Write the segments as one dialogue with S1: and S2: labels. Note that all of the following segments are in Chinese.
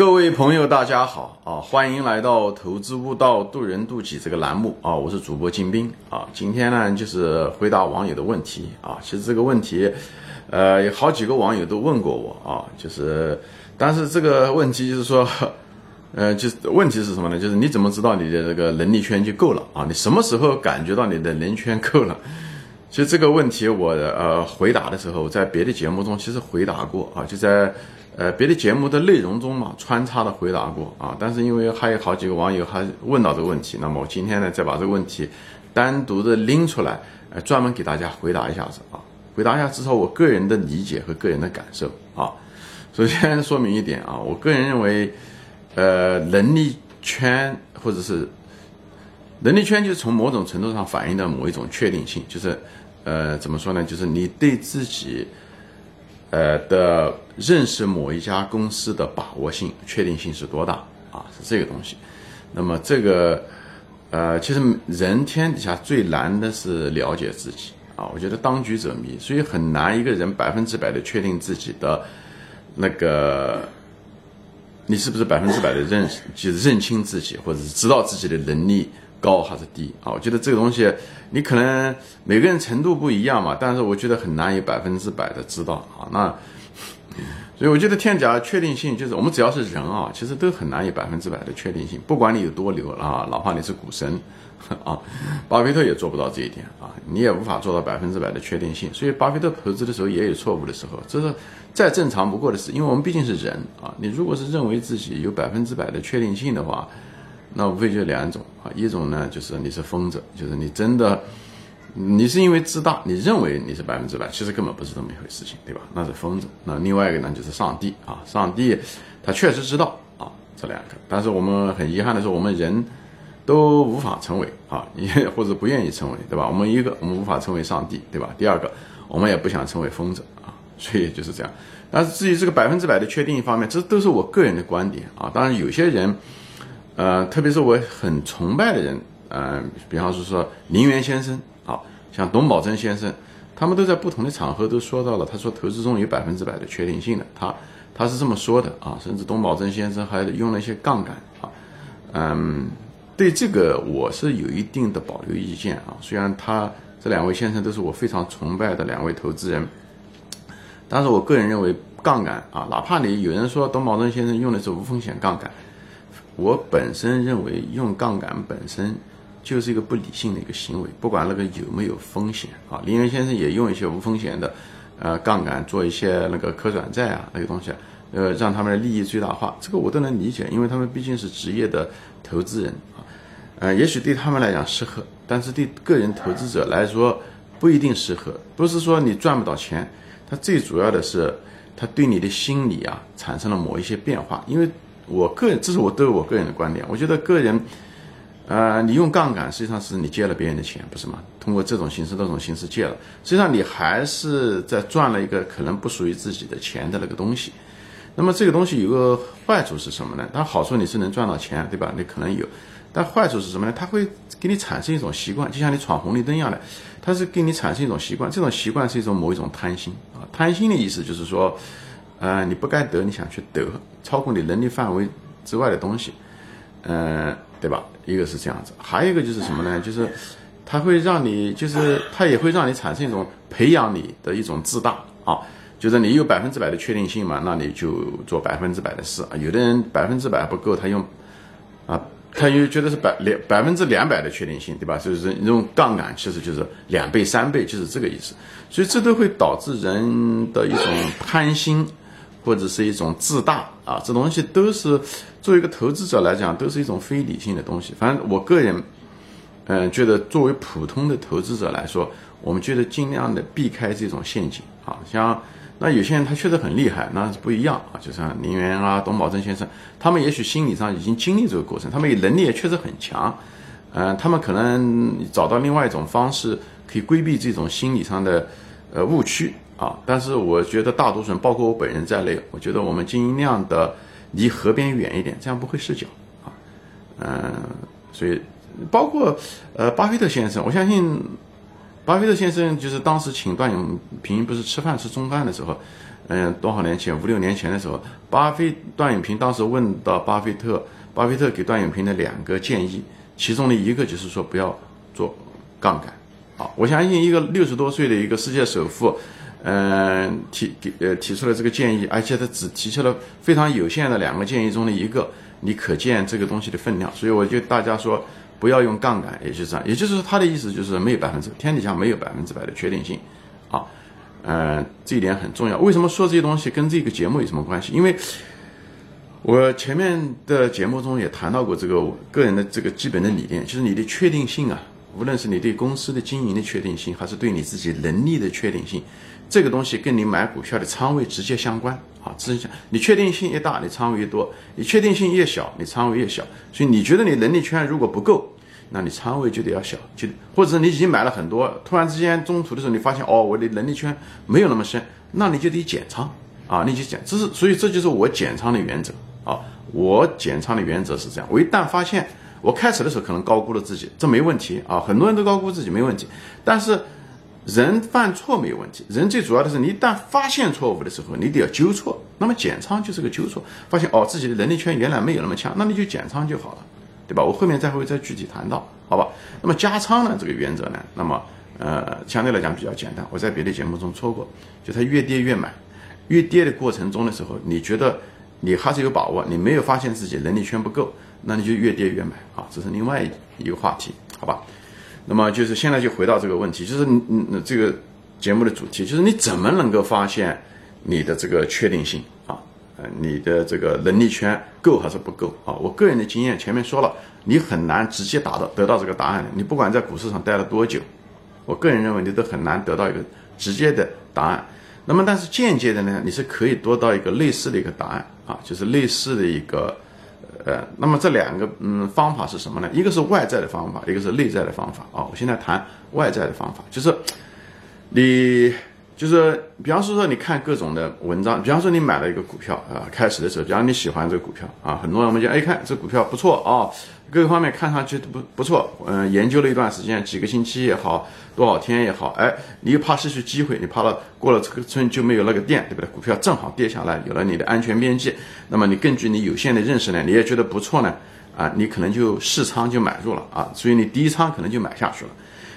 S1: 各位朋友，大家好啊！欢迎来到《投资悟道，渡人渡己》这个栏目啊！我是主播金兵啊！今天呢，就是回答网友的问题啊。其实这个问题，呃，有好几个网友都问过我啊。就是，但是这个问题就是说，呃，就是问题是什么呢？就是你怎么知道你的这个能力圈就够了啊？你什么时候感觉到你的能圈够了？其实这个问题我呃回答的时候，在别的节目中其实回答过啊，就在。呃，别的节目的内容中嘛，穿插的回答过啊，但是因为还有好几个网友还问到这个问题，那么我今天呢，再把这个问题单独的拎出来，呃，专门给大家回答一下子啊，回答一下至少我个人的理解和个人的感受啊。首先说明一点啊，我个人认为，呃，能力圈或者是能力圈，就是从某种程度上反映的某一种确定性，就是呃，怎么说呢？就是你对自己。呃的认识某一家公司的把握性、确定性是多大啊？是这个东西。那么这个呃，其实人天底下最难的是了解自己啊。我觉得当局者迷，所以很难一个人百分之百的确定自己的那个你是不是百分之百的认识，就是认清自己，或者是知道自己的能力。高还是低啊？我觉得这个东西，你可能每个人程度不一样嘛，但是我觉得很难有百分之百的知道啊。那所以我觉得天甲确定性就是我们只要是人啊，其实都很难有百分之百的确定性。不管你有多牛啊，哪怕你是股神啊，巴菲特也做不到这一点啊，你也无法做到百分之百的确定性。所以巴菲特投资的时候也有错误的时候，这是再正常不过的事。因为我们毕竟是人啊，你如果是认为自己有百分之百的确定性的话。那无非就两种啊，一种呢就是你是疯子，就是你真的，你是因为自大，你认为你是百分之百，其实根本不是这么一回事情，对吧？那是疯子。那另外一个呢就是上帝啊，上帝他确实知道啊这两个，但是我们很遗憾的是，我们人都无法成为啊，也 或者不愿意成为，对吧？我们一个我们无法成为上帝，对吧？第二个我们也不想成为疯子啊，所以就是这样。但是至于这个百分之百的确定一方面，这都是我个人的观点啊。当然有些人。呃，特别是我很崇拜的人，嗯，比方说说林园先生，啊，像董宝珍先生，他们都在不同的场合都说到了，他说投资中有百分之百的确定性的，他他是这么说的啊，甚至董宝珍先生还用了一些杠杆啊，嗯，对这个我是有一定的保留意见啊，虽然他这两位先生都是我非常崇拜的两位投资人，但是我个人认为杠杆啊，哪怕你有人说董宝珍先生用的是无风险杠杆。我本身认为用杠杆本身就是一个不理性的一个行为，不管那个有没有风险啊。林园先生也用一些无风险的，呃，杠杆做一些那个可转债啊那个东西，呃，让他们的利益最大化，这个我都能理解，因为他们毕竟是职业的投资人啊，呃，也许对他们来讲适合，但是对个人投资者来说不一定适合。不是说你赚不到钱，它最主要的是它对你的心理啊产生了某一些变化，因为。我个人，这是我对我个人的观点。我觉得个人，呃，你用杠杆，实际上是你借了别人的钱，不是吗？通过这种形式、那种形式借了，实际上你还是在赚了一个可能不属于自己的钱的那个东西。那么这个东西有个坏处是什么呢？它好处你是能赚到钱，对吧？你可能有，但坏处是什么呢？它会给你产生一种习惯，就像你闯红绿灯一样的，它是给你产生一种习惯。这种习惯是一种某一种贪心啊，贪心的意思就是说。呃，你不该得，你想去得，超过你能力范围之外的东西，嗯，对吧？一个是这样子，还有一个就是什么呢？就是它会让你，就是它也会让你产生一种培养你的一种自大啊，就是你有百分之百的确定性嘛，那你就做百分之百的事啊。有的人百分之百不够，他用啊，他又觉得是百两百分之两百的确定性，对吧？就是用杠杆，其实就是两倍、三倍，就是这个意思。所以这都会导致人的一种贪心。或者是一种自大啊，这东西都是作为一个投资者来讲，都是一种非理性的东西。反正我个人，嗯，觉得作为普通的投资者来说，我们觉得尽量的避开这种陷阱啊。像那有些人他确实很厉害，那是不一样啊。就像林园啊、董宝珍先生，他们也许心理上已经经历这个过程，他们能力也确实很强。嗯，他们可能找到另外一种方式，可以规避这种心理上的呃误区。啊，但是我觉得大多数人，包括我本人在内，我觉得我们尽量的离河边远一点，这样不会失脚啊。嗯，所以包括呃巴菲特先生，我相信巴菲特先生就是当时请段永平不是吃饭吃中饭的时候，嗯，多少年前，五六年前的时候，巴菲段永平当时问到巴菲特，巴菲特给段永平的两个建议，其中的一个就是说不要做杠杆。啊，我相信一个六十多岁的一个世界首富，嗯，提给呃提出了这个建议，而且他只提出了非常有限的两个建议中的一个，你可见这个东西的分量。所以我就大家说不要用杠杆，也就这样，也就是说他的意思就是没有百分之天底下没有百分之百的确定性，啊，嗯，这一点很重要。为什么说这些东西跟这个节目有什么关系？因为我前面的节目中也谈到过这个我个人的这个基本的理念，就是你的确定性啊。无论是你对公司的经营的确定性，还是对你自己能力的确定性，这个东西跟你买股票的仓位直接相关啊！直接，你确定性越大，你仓位越多；你确定性越小，你仓位越小。所以你觉得你能力圈如果不够，那你仓位就得要小，就或者是你已经买了很多，突然之间中途的时候你发现哦，我的能力圈没有那么深，那你就得减仓啊！你就减，这是所以这就是我减仓的原则啊！我减仓的原则是这样，我一旦发现。我开始的时候可能高估了自己，这没问题啊，很多人都高估自己没问题。但是人犯错没有问题，人最主要的是你一旦发现错误的时候，你得要纠错。那么减仓就是个纠错，发现哦自己的能力圈原来没有那么强，那你就减仓就好了，对吧？我后面再会再具体谈到，好吧？那么加仓呢这个原则呢，那么呃相对来讲比较简单，我在别的节目中说过，就它越跌越买，越跌的过程中的时候，你觉得你还是有把握，你没有发现自己能力圈不够。那你就越跌越买啊，这是另外一个话题，好吧？那么就是现在就回到这个问题，就是嗯嗯这个节目的主题，就是你怎么能够发现你的这个确定性啊？呃，你的这个能力圈够还是不够啊？我个人的经验前面说了，你很难直接达到得到这个答案的。你不管在股市上待了多久，我个人认为你都很难得到一个直接的答案。那么但是间接的呢，你是可以得到一个类似的一个答案啊，就是类似的一个。呃，那么这两个嗯方法是什么呢？一个是外在的方法，一个是内在的方法啊。我现在谈外在的方法，就是你就是比方说说你看各种的文章，比方说你买了一个股票啊，开始的时候，比方你喜欢这个股票啊，很多人我们讲，哎，看这股票不错啊。各个方面看上去都不不错，嗯，研究了一段时间，几个星期也好，多少天也好，哎，你又怕失去机会，你怕了过了这个村就没有那个店，对不对？股票正好跌下来，有了你的安全边际，那么你根据你有限的认识呢，你也觉得不错呢，啊，你可能就试仓就买入了啊，所以你第一仓可能就买下去了。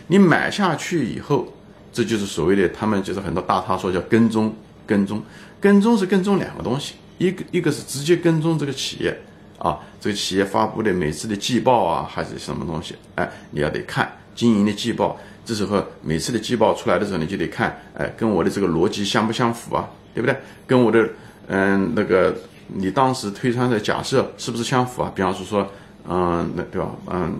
S1: 你买下去以后，这就是所谓的他们就是很多大咖说叫跟踪，跟踪，跟踪是跟踪两个东西，一个一个是直接跟踪这个企业。啊，这个企业发布的每次的季报啊，还是什么东西？哎，你要得看经营的季报。这时候每次的季报出来的时候，你就得看，哎，跟我的这个逻辑相不相符啊？对不对？跟我的，嗯，那个你当时推算的假设是不是相符啊？比方说说，嗯，那对吧？嗯，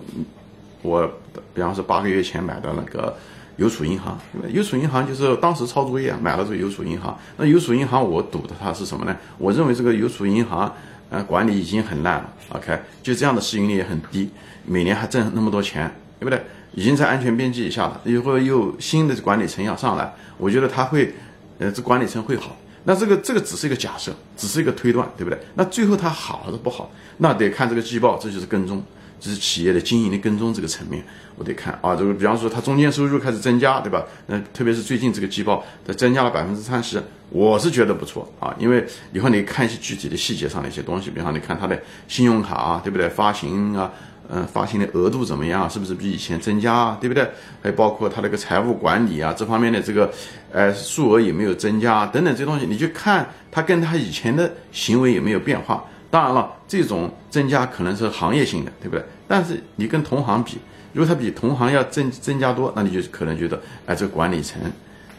S1: 我比方说八个月前买的那个邮储银行，邮储银行就是当时抄作业买了这个邮储银行。那邮储银行我赌的它是什么呢？我认为这个邮储银行。啊，管理已经很烂了，OK，就这样的市盈率也很低，每年还挣那么多钱，对不对？已经在安全边际以下了，以后又新的管理层要上来，我觉得他会，呃，这管理层会好。那这个这个只是一个假设，只是一个推断，对不对？那最后它好还是不好，那得看这个季报，这就是跟踪。就是企业的经营的跟踪这个层面，我得看啊，这个比方说它中间收入开始增加，对吧？那特别是最近这个季报它增加了百分之三十，我是觉得不错啊，因为以后你看一些具体的细节上的一些东西，比方你看它的信用卡啊，对不对？发行啊，嗯，发行的额度怎么样？是不是比以前增加啊？对不对？还包括它那个财务管理啊这方面的这个，呃，数额有没有增加啊等等这些东西，你去看它跟它以前的行为有没有变化。当然了，这种增加可能是行业性的，对不对？但是你跟同行比，如果他比同行要增增加多，那你就可能觉得，哎，这个管理层，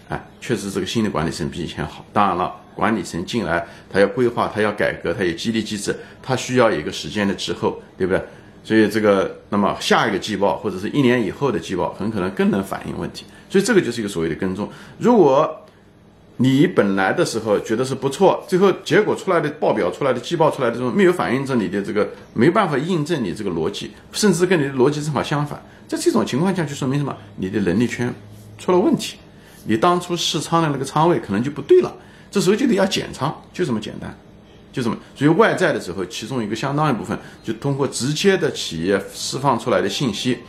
S1: 哎，确实这个新的管理层比以前好。当然了，管理层进来，他要规划，他要改革，他有激励机制，他需要有一个时间的滞后，对不对？所以这个，那么下一个季报或者是一年以后的季报，很可能更能反映问题。所以这个就是一个所谓的跟踪。如果你本来的时候觉得是不错，最后结果出来的报表出来的季报出来的这种没有反映着你的这个没办法印证你这个逻辑，甚至跟你的逻辑正好相反，在这种情况下就说明什么？你的能力圈出了问题，你当初试仓的那个仓位可能就不对了，这时候就得要减仓，就这么简单，就这么。所以外在的时候，其中一个相当一部分就通过直接的企业释放出来的信息，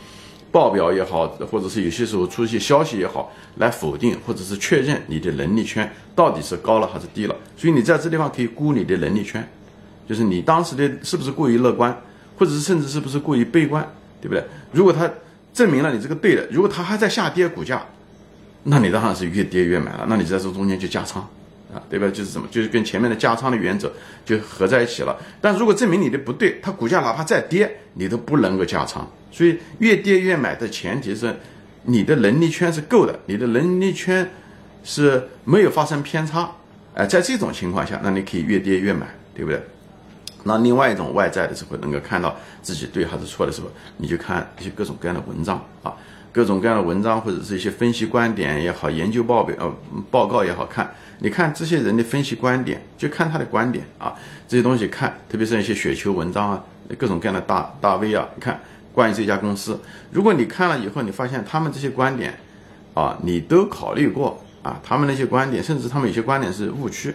S1: 报表也好，或者是有些时候出一些消息也好，来否定或者是确认你的能力圈到底是高了还是低了。所以你在这地方可以估你的能力圈，就是你当时的是不是过于乐观，或者是甚至是不是过于悲观，对不对？如果它证明了你这个对的，如果它还在下跌，股价，那你当然是越跌越买了，那你在这中间就加仓啊，对吧？就是什么，就是跟前面的加仓的原则就合在一起了。但如果证明你的不对，它股价哪怕再跌，你都不能够加仓。所以越跌越买的前提是你的能力圈是够的，你的能力圈是没有发生偏差。哎，在这种情况下，那你可以越跌越买，对不对？那另外一种外在的时候，能够看到自己对还是错的时候，你就看一些各种各样的文章啊，各种各样的文章或者是一些分析观点也好，研究报表呃报告也好看。你看这些人的分析观点，就看他的观点啊，这些东西看，特别是一些雪球文章啊，各种各样的大大 V 啊，你看关于这家公司，如果你看了以后，你发现他们这些观点啊，你都考虑过啊，他们那些观点，甚至他们有些观点是误区，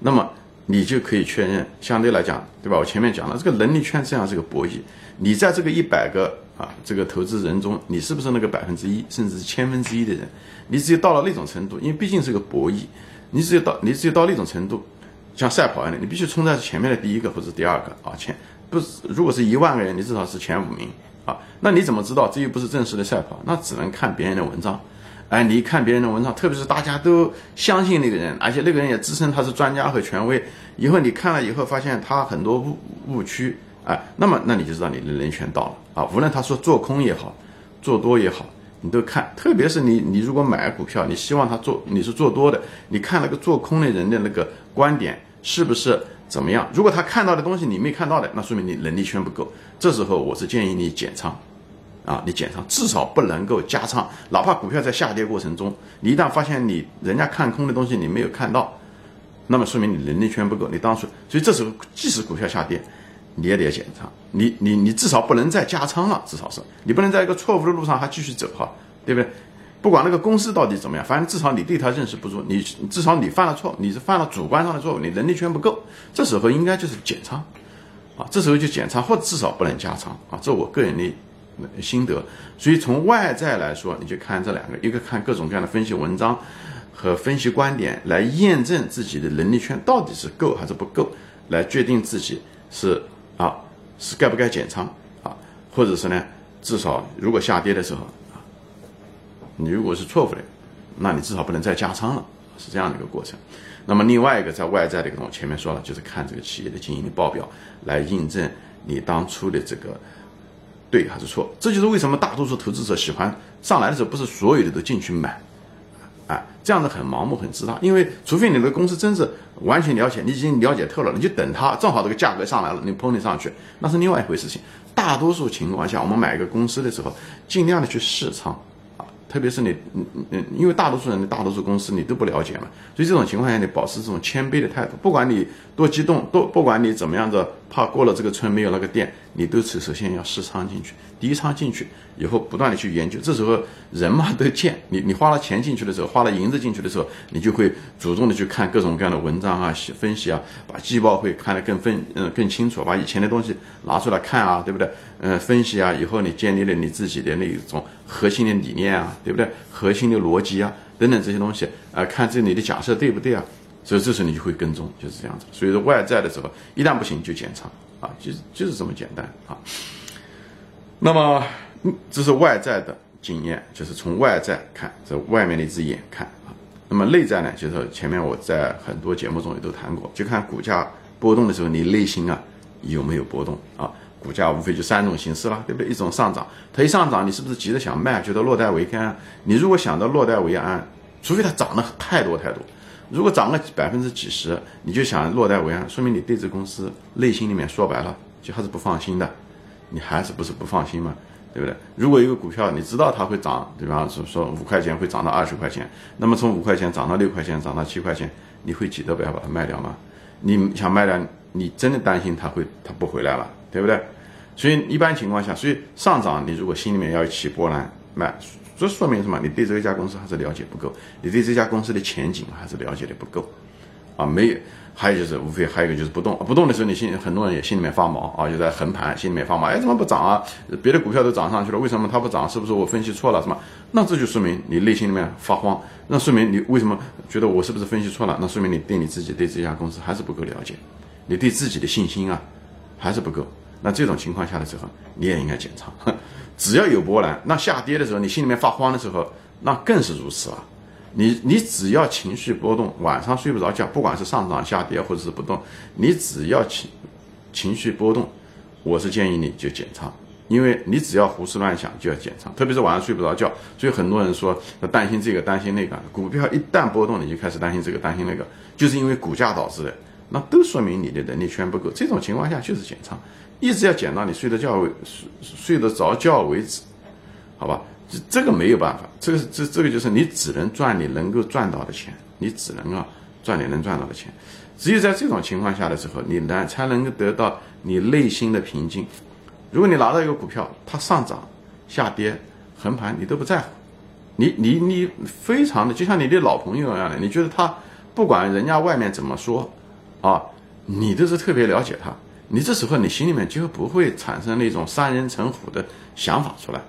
S1: 那么。你就可以确认，相对来讲，对吧？我前面讲了，这个能力圈这样是个博弈。你在这个一百个啊这个投资人中，你是不是那个百分之一，甚至是千分之一的人？你只有到了那种程度，因为毕竟是个博弈，你只有到你只有到那种程度，像赛跑一样的，你必须冲在前面的第一个或者第二个啊前不是，如果是一万个人，你至少是前五名那你怎么知道？这又不是正式的赛跑，那只能看别人的文章。哎，你一看别人的文章，特别是大家都相信那个人，而且那个人也自称他是专家和权威，以后你看了以后发现他很多误误区，哎，那么那你就知道你的人权到了啊。无论他说做空也好，做多也好，你都看。特别是你你如果买股票，你希望他做你是做多的，你看那个做空的人的那个观点是不是怎么样？如果他看到的东西你没看到的，那说明你能力圈不够。这时候我是建议你减仓。啊，你减仓至少不能够加仓，哪怕股票在下跌过程中，你一旦发现你人家看空的东西你没有看到，那么说明你能力圈不够。你当初，所以这时候即使股票下跌，你也得减仓。你你你至少不能再加仓了，至少是你不能在一个错误的路上还继续走哈，对不对？不管那个公司到底怎么样，反正至少你对它认识不足，你至少你犯了错，你是犯了主观上的错误，你能力圈不够，这时候应该就是减仓，啊，这时候就减仓，或至少不能加仓啊，这我个人的。心得，所以从外在来说，你就看这两个，一个看各种各样的分析文章和分析观点，来验证自己的能力圈到底是够还是不够，来决定自己是啊是该不该减仓啊，或者是呢，至少如果下跌的时候，你如果是错误的，那你至少不能再加仓了，是这样的一个过程。那么另外一个在外在的一个，我前面说了，就是看这个企业的经营的报表来印证你当初的这个。对还是错？这就是为什么大多数投资者喜欢上来的时候不是所有的都进去买，啊，这样子很盲目很自大。因为除非你的公司真是完全了解，你已经了解透了，你就等它正好这个价格上来了，你捧你上去，那是另外一回事情。大多数情况下，我们买一个公司的时候，尽量的去试仓。特别是你，嗯嗯嗯，因为大多数人的大多数公司你都不了解嘛，所以这种情况下你保持这种谦卑的态度，不管你多激动，多不管你怎么样子，怕过了这个村没有那个店，你都是首先要试仓进去，第一仓进去以后不断的去研究，这时候人嘛都贱，你你花了钱进去的时候，花了银子进去的时候，你就会主动的去看各种各样的文章啊，分析啊，把季报会看得更分嗯更清楚，把以前的东西拿出来看啊，对不对？嗯，分析啊，以后你建立了你自己的那种核心的理念啊，对不对？核心的逻辑啊，等等这些东西啊，看这里的假设对不对啊？所以这时候你就会跟踪，就是这样子。所以说外在的时候，一旦不行就减仓啊，就就是这么简单啊。那么这是外在的经验，就是从外在看，这外面的一只眼看啊。那么内在呢，就是前面我在很多节目中也都谈过，就看股价波动的时候，你内心啊有没有波动啊？股价无非就三种形式了，对不对？一种上涨，它一上涨，你是不是急着想卖，觉得落袋为安？你如果想到落袋为安，除非它涨得太多太多，如果涨了百分之几十，你就想落袋为安，说明你对这公司内心里面说白了就还是不放心的，你还是不是不放心嘛？对不对？如果一个股票你知道它会涨，比方说说五块钱会涨到二十块钱，那么从五块钱涨到六块钱，涨到七块钱，你会急着不要把它卖掉吗？你想卖掉，你真的担心它会它不回来了？对不对？所以一般情况下，所以上涨你如果心里面要起波澜，卖这说明什么？你对这一家公司还是了解不够，你对这家公司的前景还是了解的不够，啊，没有。还有就是，无非还有一个就是不动，不动的时候，你心很多人也心里面发毛啊，就在横盘，心里面发毛，哎，怎么不涨啊？别的股票都涨上去了，为什么它不涨？是不是我分析错了？什么？那这就说明你内心里面发慌，那说明你为什么觉得我是不是分析错了？那说明你对你自己对这家公司还是不够了解，你对自己的信心啊还是不够。那这种情况下的时候，你也应该减仓。只要有波澜，那下跌的时候，你心里面发慌的时候，那更是如此啊。你你只要情绪波动，晚上睡不着觉，不管是上涨下跌或者是不动，你只要情情绪波动，我是建议你就减仓，因为你只要胡思乱想就要减仓，特别是晚上睡不着觉，所以很多人说担心这个担心那个，股票一旦波动你就开始担心这个担心那个，就是因为股价导致的，那都说明你的能力圈不够，这种情况下就是减仓，一直要减到你睡得觉为睡睡得着觉为止，好吧？这这个没有办法，这个这这个就是你只能赚你能够赚到的钱，你只能啊赚你能赚到的钱，只有在这种情况下的时候，你呢才能够得到你内心的平静。如果你拿到一个股票，它上涨、下跌、横盘，你都不在乎，你你你非常的就像你的老朋友一样的，你觉得他不管人家外面怎么说啊，你都是特别了解他，你这时候你心里面就不会产生那种三人成虎的想法出来。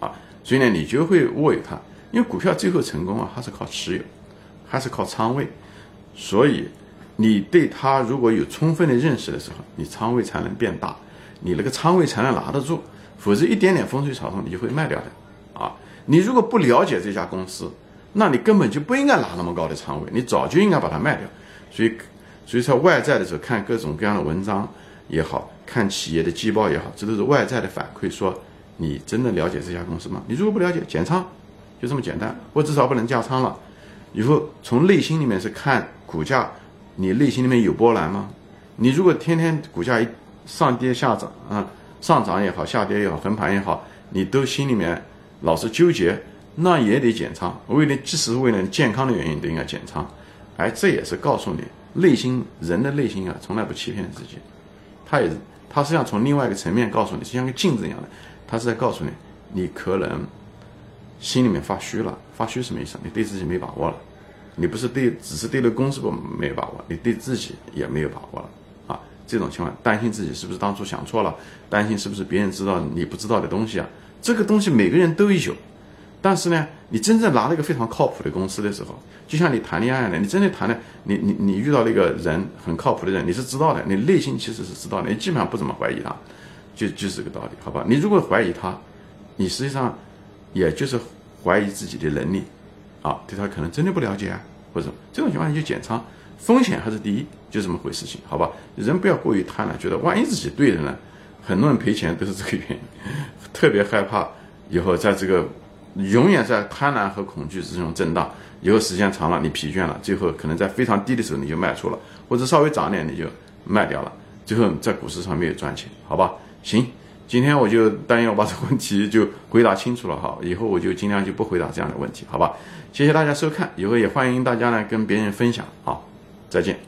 S1: 啊所以呢，你就会握有它，因为股票最后成功啊，还是靠持有，还是靠仓位。所以，你对它如果有充分的认识的时候，你仓位才能变大，你那个仓位才能拿得住。否则，一点点风吹草动，你就会卖掉的啊！你如果不了解这家公司，那你根本就不应该拿那么高的仓位，你早就应该把它卖掉。所以，所以在外在的时候看各种各样的文章也好看企业的季报也好，这都是外在的反馈说。你真的了解这家公司吗？你如果不了解，减仓，就这么简单。我至少不能加仓了。以后从内心里面是看股价，你内心里面有波澜吗？你如果天天股价一上跌下涨啊，上涨也好，下跌也好，横盘也好，你都心里面老是纠结，那也得减仓。为了即使是为了健康的原因，都应该减仓。哎，这也是告诉你，内心人的内心啊，从来不欺骗自己。他也，他实际上从另外一个层面告诉你，就像个镜子一样的。他是在告诉你，你可能心里面发虚了。发虚什么意思？你对自己没把握了。你不是对，只是对那公司不没有把握，你对自己也没有把握了啊！这种情况，担心自己是不是当初想错了？担心是不是别人知道你不知道的东西啊？这个东西每个人都有。但是呢，你真正拿了一个非常靠谱的公司的时候，就像你谈恋爱呢，你真的谈的，你你你遇到那个人很靠谱的人，你是知道的，你内心其实是知道的，你基本上不怎么怀疑他。就就是这个道理，好吧？你如果怀疑他，你实际上也就是怀疑自己的能力啊，对他可能真的不了解啊，或者这种情况你就减仓，风险还是第一，就这么回事情，好吧？人不要过于贪婪，觉得万一自己对的呢，很多人赔钱都是这个原因，特别害怕以后在这个永远在贪婪和恐惧之中震荡，以后时间长了你疲倦了，最后可能在非常低的时候你就卖出了，或者稍微涨点你就卖掉了，最后在股市上没有赚钱，好吧？行，今天我就但愿我把这个问题就回答清楚了哈，以后我就尽量就不回答这样的问题，好吧？谢谢大家收看，以后也欢迎大家呢跟别人分享，好，再见。